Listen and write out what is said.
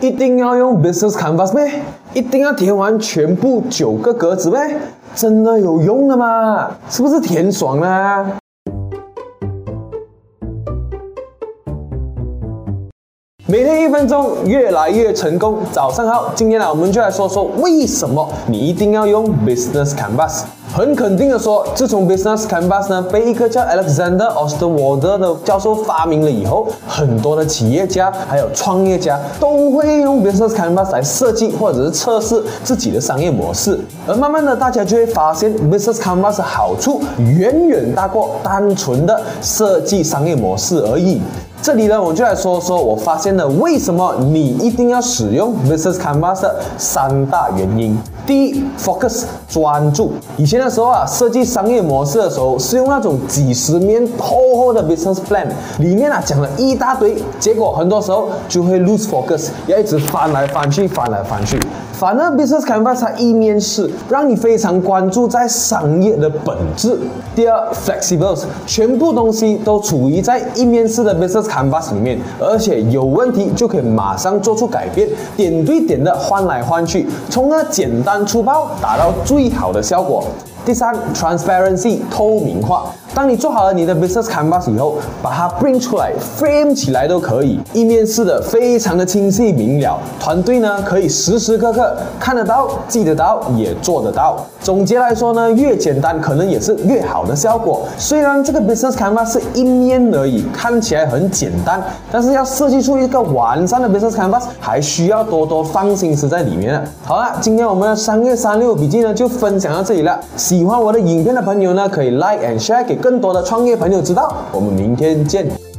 一定要用 Business Canvas 咩？一定要填完全部九个格子咩？真的有用的吗？是不是填爽啦？每天一分钟，越来越成功。早上好，今天呢，我们就来说说为什么你一定要用 Business Canvas。很肯定的说，自从 Business Canvas 呢被一个叫 Alexander Osterwalder 的教授发明了以后，很多的企业家还有创业家都会用 Business Canvas 来设计或者是测试自己的商业模式。而慢慢的，大家就会发现 Business Canvas 的好处远远大过单纯的设计商业模式而已。这里呢，我就来说说我发现的为什么你一定要使用 Business Canvas 的三大原因。第一，focus 专注。以前的时候啊，设计商业模式的时候是用那种几十面厚厚的 business plan，里面啊讲了一大堆，结果很多时候就会 lose focus，要一直翻来翻去，翻来翻去。反而 Business Canvas 它一面是让你非常关注在商业的本质。第二，flexible，全部东西都处于在一面式的 Business Canvas 里面，而且有问题就可以马上做出改变，点对点的换来换去，从而简单粗暴达到最好的效果。第三，transparency 透明化。当你做好了你的 business canvas 以后，把它 bring 出来，frame 起来都可以，一面式的，非常的清晰明了。团队呢可以时时刻刻看得到、记得到，也做得到。总结来说呢，越简单可能也是越好的效果。虽然这个 business canvas 是一面而已，看起来很简单，但是要设计出一个完善的 business canvas，还需要多多放心思在里面。好了，今天我们的商业三六笔记呢就分享到这里了。喜欢我的影片的朋友呢，可以 like and share 给更多的创业朋友知道。我们明天见。